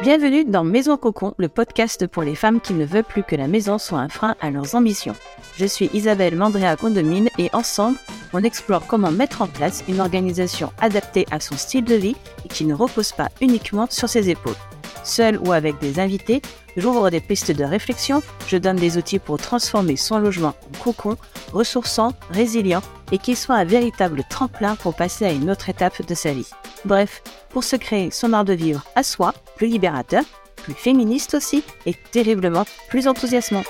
Bienvenue dans Maison Cocon, le podcast pour les femmes qui ne veulent plus que la maison soit un frein à leurs ambitions. Je suis Isabelle Mandrea Condomine et ensemble, on explore comment mettre en place une organisation adaptée à son style de vie et qui ne repose pas uniquement sur ses épaules. Seul ou avec des invités, j'ouvre des pistes de réflexion, je donne des outils pour transformer son logement en cocon, ressourçant, résilient et qui soit un véritable tremplin pour passer à une autre étape de sa vie. Bref, pour se créer son art de vivre à soi, plus libérateur, plus féministe aussi et terriblement plus enthousiasmant.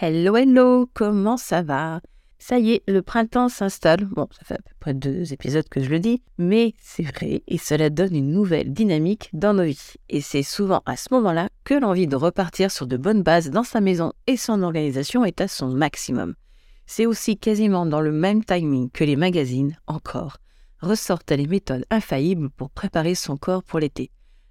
Hello, hello, comment ça va? Ça y est, le printemps s'installe. Bon, ça fait à peu près deux épisodes que je le dis, mais c'est vrai et cela donne une nouvelle dynamique dans nos vies. Et c'est souvent à ce moment-là que l'envie de repartir sur de bonnes bases dans sa maison et son organisation est à son maximum. C'est aussi quasiment dans le même timing que les magazines, encore, ressortent les méthodes infaillibles pour préparer son corps pour l'été.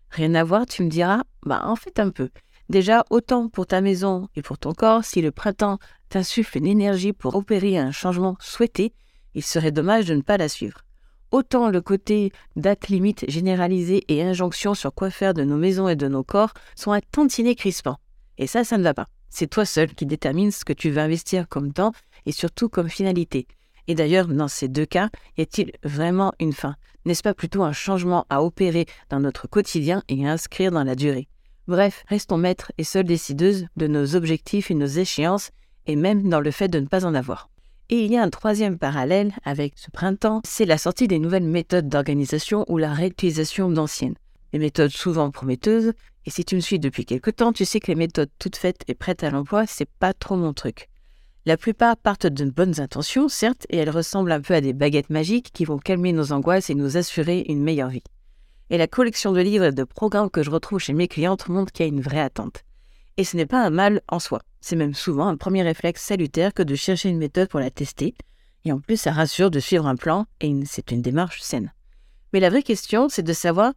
Rien à voir, tu me diras? Bah, en fait, un peu. Déjà, autant pour ta maison et pour ton corps, si le printemps t'insuffle une énergie pour opérer un changement souhaité, il serait dommage de ne pas la suivre. Autant le côté date limite généralisée et injonction sur quoi faire de nos maisons et de nos corps sont un tantinet crispant. Et ça, ça ne va pas. C'est toi seul qui détermine ce que tu veux investir comme temps et surtout comme finalité. Et d'ailleurs, dans ces deux cas, y a-t-il vraiment une fin? N'est-ce pas plutôt un changement à opérer dans notre quotidien et à inscrire dans la durée? Bref, restons maîtres et seuls décideuses de nos objectifs et nos échéances, et même dans le fait de ne pas en avoir. Et il y a un troisième parallèle avec ce printemps, c'est la sortie des nouvelles méthodes d'organisation ou la réutilisation d'anciennes. Les méthodes souvent prometteuses, et si tu me suis depuis quelque temps, tu sais que les méthodes toutes faites et prêtes à l'emploi, c'est pas trop mon truc. La plupart partent de bonnes intentions, certes, et elles ressemblent un peu à des baguettes magiques qui vont calmer nos angoisses et nous assurer une meilleure vie et la collection de livres et de programmes que je retrouve chez mes clientes montre qu'il y a une vraie attente. Et ce n'est pas un mal en soi, c'est même souvent un premier réflexe salutaire que de chercher une méthode pour la tester, et en plus ça rassure de suivre un plan, et c'est une démarche saine. Mais la vraie question, c'est de savoir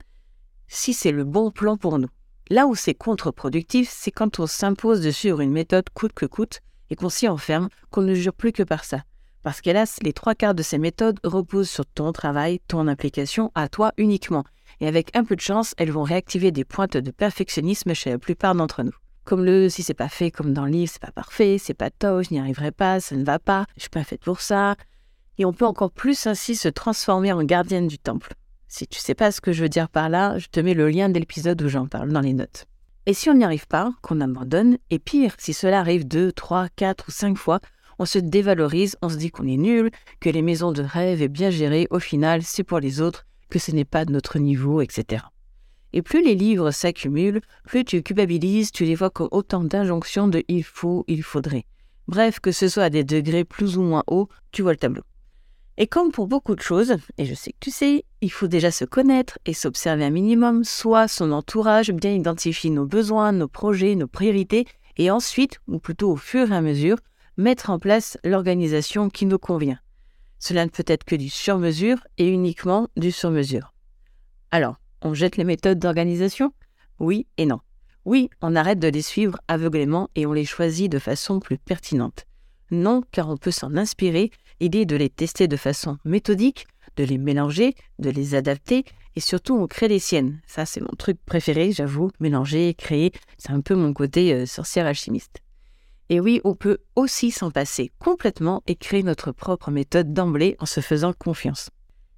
si c'est le bon plan pour nous. Là où c'est contre-productif, c'est quand on s'impose de suivre une méthode coûte que coûte, et qu'on s'y enferme, qu'on ne jure plus que par ça. Parce qu'hélas, les trois quarts de ces méthodes reposent sur ton travail, ton implication à toi uniquement, et avec un peu de chance, elles vont réactiver des pointes de perfectionnisme chez la plupart d'entre nous. Comme le si c'est pas fait comme dans le livre, c'est pas parfait, c'est pas top, je n'y arriverai pas, ça ne va pas, je suis pas faite pour ça. Et on peut encore plus ainsi se transformer en gardienne du temple. Si tu sais pas ce que je veux dire par là, je te mets le lien de l'épisode où j'en parle dans les notes. Et si on n'y arrive pas, qu'on abandonne, et pire, si cela arrive deux, trois, quatre ou cinq fois, on se dévalorise, on se dit qu'on est nul, que les maisons de rêve est bien gérées, au final, c'est pour les autres, que ce n'est pas de notre niveau, etc. Et plus les livres s'accumulent, plus tu culpabilises, tu les vois comme autant d'injonctions de il faut, il faudrait. Bref, que ce soit à des degrés plus ou moins hauts, tu vois le tableau. Et comme pour beaucoup de choses, et je sais que tu sais, il faut déjà se connaître et s'observer un minimum, soit son entourage, bien identifier nos besoins, nos projets, nos priorités, et ensuite, ou plutôt au fur et à mesure, mettre en place l'organisation qui nous convient. Cela ne peut être que du sur-mesure et uniquement du sur-mesure. Alors, on jette les méthodes d'organisation? Oui et non. Oui, on arrête de les suivre aveuglément et on les choisit de façon plus pertinente. Non, car on peut s'en inspirer, l'idée de les tester de façon méthodique, de les mélanger, de les adapter, et surtout on crée les siennes. Ça, c'est mon truc préféré, j'avoue. Mélanger, créer, c'est un peu mon côté euh, sorcière alchimiste. Et oui, on peut aussi s'en passer complètement et créer notre propre méthode d'emblée en se faisant confiance.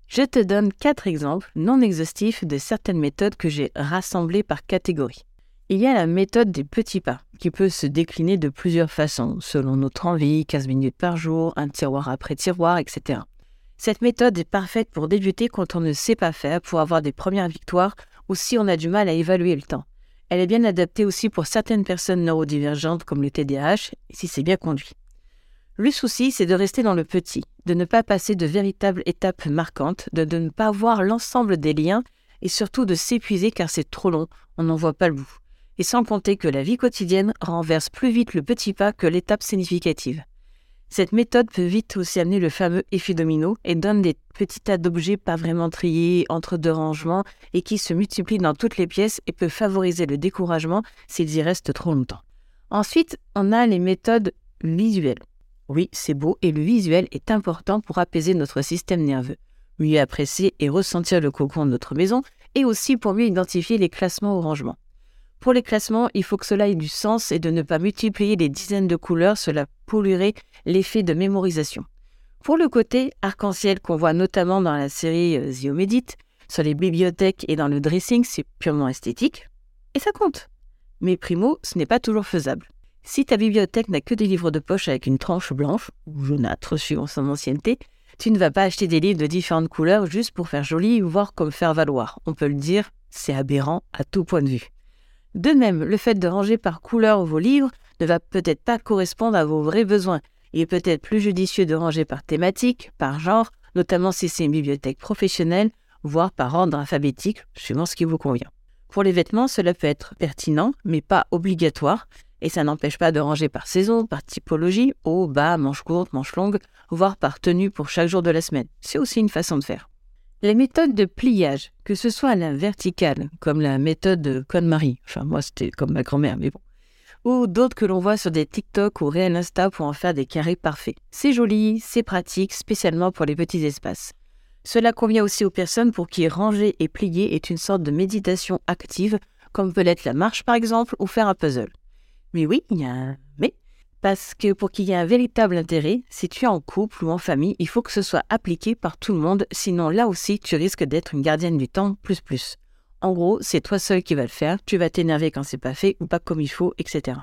Je te donne quatre exemples non exhaustifs de certaines méthodes que j'ai rassemblées par catégorie. Il y a la méthode des petits pas, qui peut se décliner de plusieurs façons, selon notre envie, 15 minutes par jour, un tiroir après tiroir, etc. Cette méthode est parfaite pour débuter quand on ne sait pas faire, pour avoir des premières victoires ou si on a du mal à évaluer le temps. Elle est bien adaptée aussi pour certaines personnes neurodivergentes comme le TDAH, si c'est bien conduit. Le souci, c'est de rester dans le petit, de ne pas passer de véritables étapes marquantes, de, ne pas voir l'ensemble des liens et surtout de s'épuiser car c'est trop long, on n'en voit pas le bout. Et sans compter que la vie quotidienne renverse plus vite le petit pas que l'étape significative. Cette méthode peut vite aussi amener le fameux effet domino et donne des petits tas d'objets pas vraiment triés entre deux rangements et qui se multiplient dans toutes les pièces et peut favoriser le découragement s'ils y restent trop longtemps. Ensuite, on a les méthodes visuelles. Oui, c'est beau et le visuel est important pour apaiser notre système nerveux. Mieux apprécier et ressentir le cocon de notre maison et aussi pour mieux identifier les classements au rangement. Pour les classements, il faut que cela ait du sens et de ne pas multiplier les dizaines de couleurs, polluerait l'effet de mémorisation. Pour le côté arc-en-ciel qu'on voit notamment dans la série euh, The sur les bibliothèques et dans le dressing, c'est purement esthétique, et ça compte. Mais primo, ce n'est pas toujours faisable. Si ta bibliothèque n'a que des livres de poche avec une tranche blanche, ou jaunâtre suivant son ancienneté, tu ne vas pas acheter des livres de différentes couleurs juste pour faire joli ou voir comme faire valoir. On peut le dire, c'est aberrant à tout point de vue. De même, le fait de ranger par couleur vos livres ne va peut-être pas correspondre à vos vrais besoins. Il est peut-être plus judicieux de ranger par thématique, par genre, notamment si c'est une bibliothèque professionnelle, voire par ordre alphabétique, suivant ce qui vous convient. Pour les vêtements, cela peut être pertinent, mais pas obligatoire, et ça n'empêche pas de ranger par saison, par typologie, haut, bas, manches courtes, manches longues, voire par tenue pour chaque jour de la semaine. C'est aussi une façon de faire. Les méthodes de pliage, que ce soit la verticale, comme la méthode de Conne-Marie, enfin moi c'était comme ma grand-mère, mais bon, ou d'autres que l'on voit sur des TikTok ou Real Insta pour en faire des carrés parfaits. C'est joli, c'est pratique, spécialement pour les petits espaces. Cela convient aussi aux personnes pour qui ranger et plier est une sorte de méditation active, comme peut l'être la marche par exemple, ou faire un puzzle. Mais oui, il y a un mais. Parce que pour qu'il y ait un véritable intérêt, si tu es en couple ou en famille, il faut que ce soit appliqué par tout le monde, sinon là aussi tu risques d'être une gardienne du temps plus plus. En gros, c'est toi seul qui vas le faire, tu vas t'énerver quand c'est pas fait ou pas comme il faut, etc.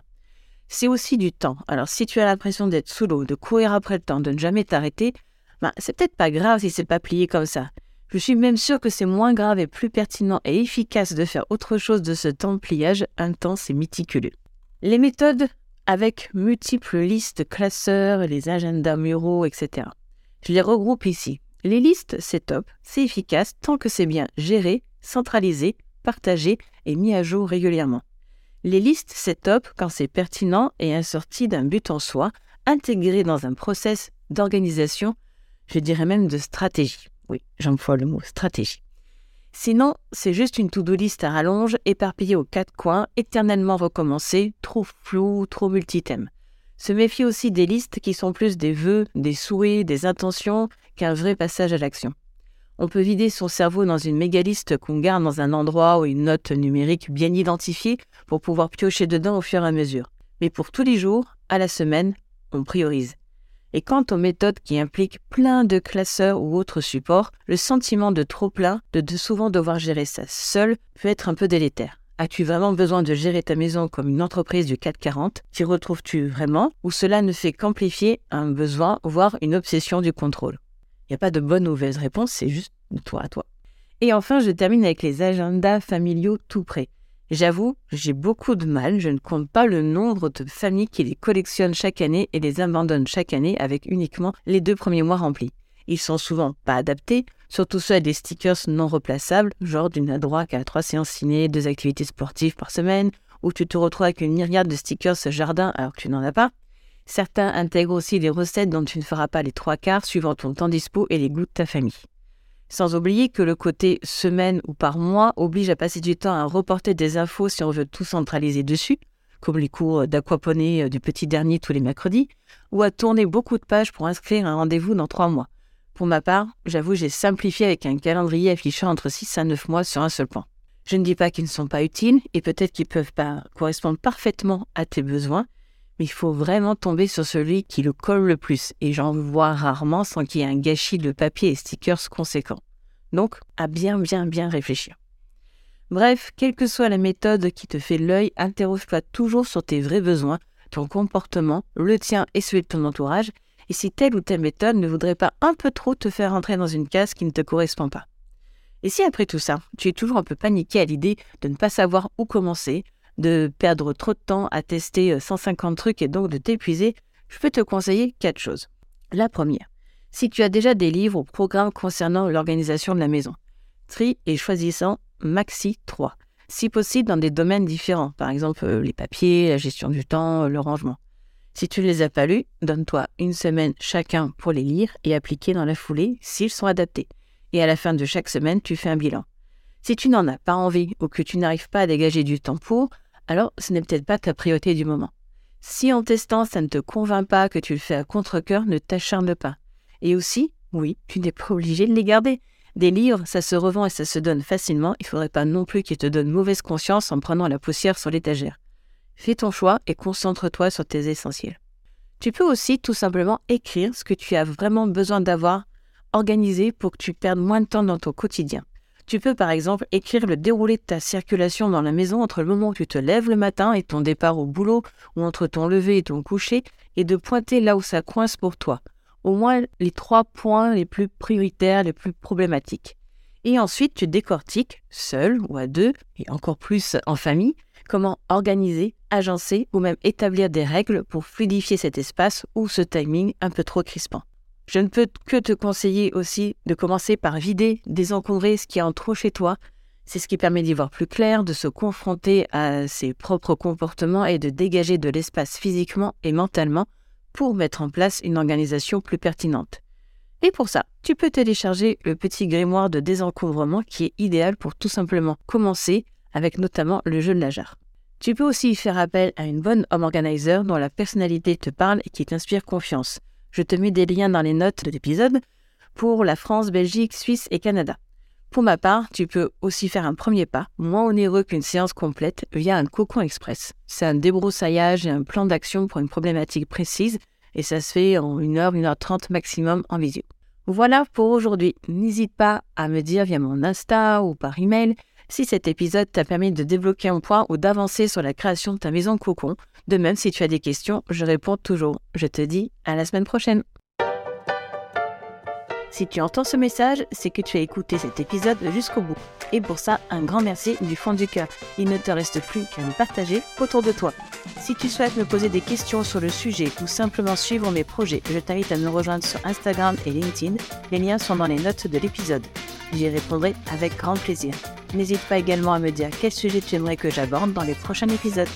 C'est aussi du temps. Alors si tu as l'impression d'être sous l'eau, de courir après le temps, de ne jamais t'arrêter, ben, c'est peut-être pas grave si c'est pas plié comme ça. Je suis même sûr que c'est moins grave et plus pertinent et efficace de faire autre chose de ce temps de pliage intense et méticuleux. Les méthodes avec multiples listes classeurs, les agendas muraux, etc. Je les regroupe ici. Les listes, c'est top, c'est efficace tant que c'est bien géré, centralisé, partagé et mis à jour régulièrement. Les listes, c'est top quand c'est pertinent et assorti d'un but en soi, intégré dans un process d'organisation, je dirais même de stratégie. Oui, j'emploie le mot stratégie. Sinon, c'est juste une to-do list à rallonge, éparpillée aux quatre coins, éternellement recommencée, trop floue, trop multithème. Se méfie aussi des listes qui sont plus des vœux, des souhaits, des intentions qu'un vrai passage à l'action. On peut vider son cerveau dans une mégaliste qu'on garde dans un endroit ou une note numérique bien identifiée pour pouvoir piocher dedans au fur et à mesure. Mais pour tous les jours, à la semaine, on priorise. Et quant aux méthodes qui impliquent plein de classeurs ou autres supports, le sentiment de trop plein, de, souvent devoir gérer ça seul, peut être un peu délétère. As-tu vraiment besoin de gérer ta maison comme une entreprise du 440 T'y retrouves-tu vraiment? Ou cela ne fait qu'amplifier un besoin, voire une obsession du contrôle? Il n'y a pas de bonne ou mauvaise réponse, c'est juste toi à toi. Et enfin, je termine avec les agendas familiaux tout prêts. J'avoue, j'ai beaucoup de mal, je ne compte pas le nombre de familles qui les collectionnent chaque année et les abandonnent chaque année avec uniquement les deux premiers mois remplis. Ils sont souvent pas adaptés, surtout ceux à des stickers non replaçables, genre d'une adroite à trois séances ciné, deux activités sportives par semaine, où tu te retrouves avec une myriade de stickers jardin alors que tu n'en as pas. Certains intègrent aussi des recettes dont tu ne feras pas les trois quarts suivant ton temps dispo et les goûts de ta famille. Sans oublier que le côté semaine ou par mois oblige à passer du temps à reporter des infos si on veut tout centraliser dessus, comme les cours d'aquaponie euh, du petit dernier tous les mercredis, ou à tourner beaucoup de pages pour inscrire un rendez-vous dans trois mois. Pour ma part, j'avoue, j'ai simplifié avec un calendrier affichant entre 6 à 9 mois sur un seul point. Je ne dis pas qu'ils ne sont pas utiles et peut-être qu'ils peuvent pas correspondre parfaitement à tes besoins, mais il faut vraiment tomber sur celui qui le colle le plus, et j'en vois rarement sans qu'il y ait un gâchis de papier et stickers conséquent. Donc, à bien, bien, bien réfléchir. Bref, quelle que soit la méthode qui te fait l'œil, interroge-toi toujours sur tes vrais besoins, ton comportement, le tien et celui de ton entourage, et si telle ou telle méthode ne voudrait pas un peu trop te faire entrer dans une case qui ne te correspond pas. Et si après tout ça, tu es toujours un peu paniqué à l'idée de ne pas savoir où commencer, de perdre trop de temps à tester 150 euh, trucs et donc de t'épuiser, je peux te conseiller quatre choses. La première, si tu as déjà des livres ou programmes concernant l'organisation de la maison, tri et choisissant maxi 3, si possible dans des domaines différents, par exemple euh, les papiers, la gestion du temps, le rangement. Si tu ne les as pas lus, donne-toi une semaine chacun pour les lire et appliquer dans la foulée s'ils sont adaptés. Et à la fin de chaque semaine, tu fais un bilan. Si tu n'en as pas envie ou que tu n'arrives pas à dégager du temps pour, alors ce n'est peut-être pas ta priorité du moment. Si en testant ça ne te convainc pas que tu le fais à contre-coeur, ne t'acharne pas. Et aussi, oui, tu n'es pas obligé de les garder. Des livres, ça se revend et ça se donne facilement. Il faudrait pas non plus qu'ils te donnent mauvaise conscience en prenant la poussière sur l'étagère. Fais ton choix et concentre-toi sur tes essentiels. Tu peux aussi tout simplement écrire ce que tu as vraiment besoin d'avoir organisé pour que tu perdes moins de temps dans ton quotidien. Tu peux par exemple écrire le déroulé de ta circulation dans la maison entre le moment où tu te lèves le matin et ton départ au boulot, ou entre ton lever et ton coucher, et de pointer là où ça coince pour toi au moins les trois points les plus prioritaires, les plus problématiques. Et ensuite, tu décortiques, seul ou à deux, et encore plus en famille, comment organiser, agencer ou même établir des règles pour fluidifier cet espace ou ce timing un peu trop crispant. Je ne peux que te conseiller aussi de commencer par vider, désencombrer ce qui est en trop chez toi. C'est ce qui permet d'y voir plus clair, de se confronter à ses propres comportements et de dégager de l'espace physiquement et mentalement pour mettre en place une organisation plus pertinente. Et pour ça, tu peux télécharger le petit grimoire de désencombrement qui est idéal pour tout simplement commencer avec notamment le jeu de la. Tu peux aussi faire appel à une bonne home organizer dont la personnalité te parle et qui t'inspire confiance. Je te mets des liens dans les notes de l'épisode pour la France, Belgique, Suisse et Canada. Pour ma part, tu peux aussi faire un premier pas, moins onéreux qu'une séance complète, via un cocon express. C'est un débroussaillage et un plan d'action pour une problématique précise, et ça se fait en 1 heure, 1 heure 30 maximum en visio. Voilà pour aujourd'hui. N'hésite pas à me dire via mon Insta ou par email si cet épisode t'a permis de débloquer un point ou d'avancer sur la création de ta maison cocon. De même, si tu as des questions, je réponds toujours. Je te dis à la semaine prochaine. Si tu entends ce message, c'est que tu as écouté cet épisode jusqu'au bout. Et pour ça, un grand merci du fond du cœur. Il ne te reste plus qu'à me partager autour de toi. Si tu souhaites me poser des questions sur le sujet ou simplement suivre mes projets, je t'invite à me rejoindre sur Instagram et LinkedIn. Les liens sont dans les notes de l'épisode. J'y répondrai avec grand plaisir. N'hésite pas également à me dire quel sujet tu aimerais que j'aborde dans les prochains épisodes.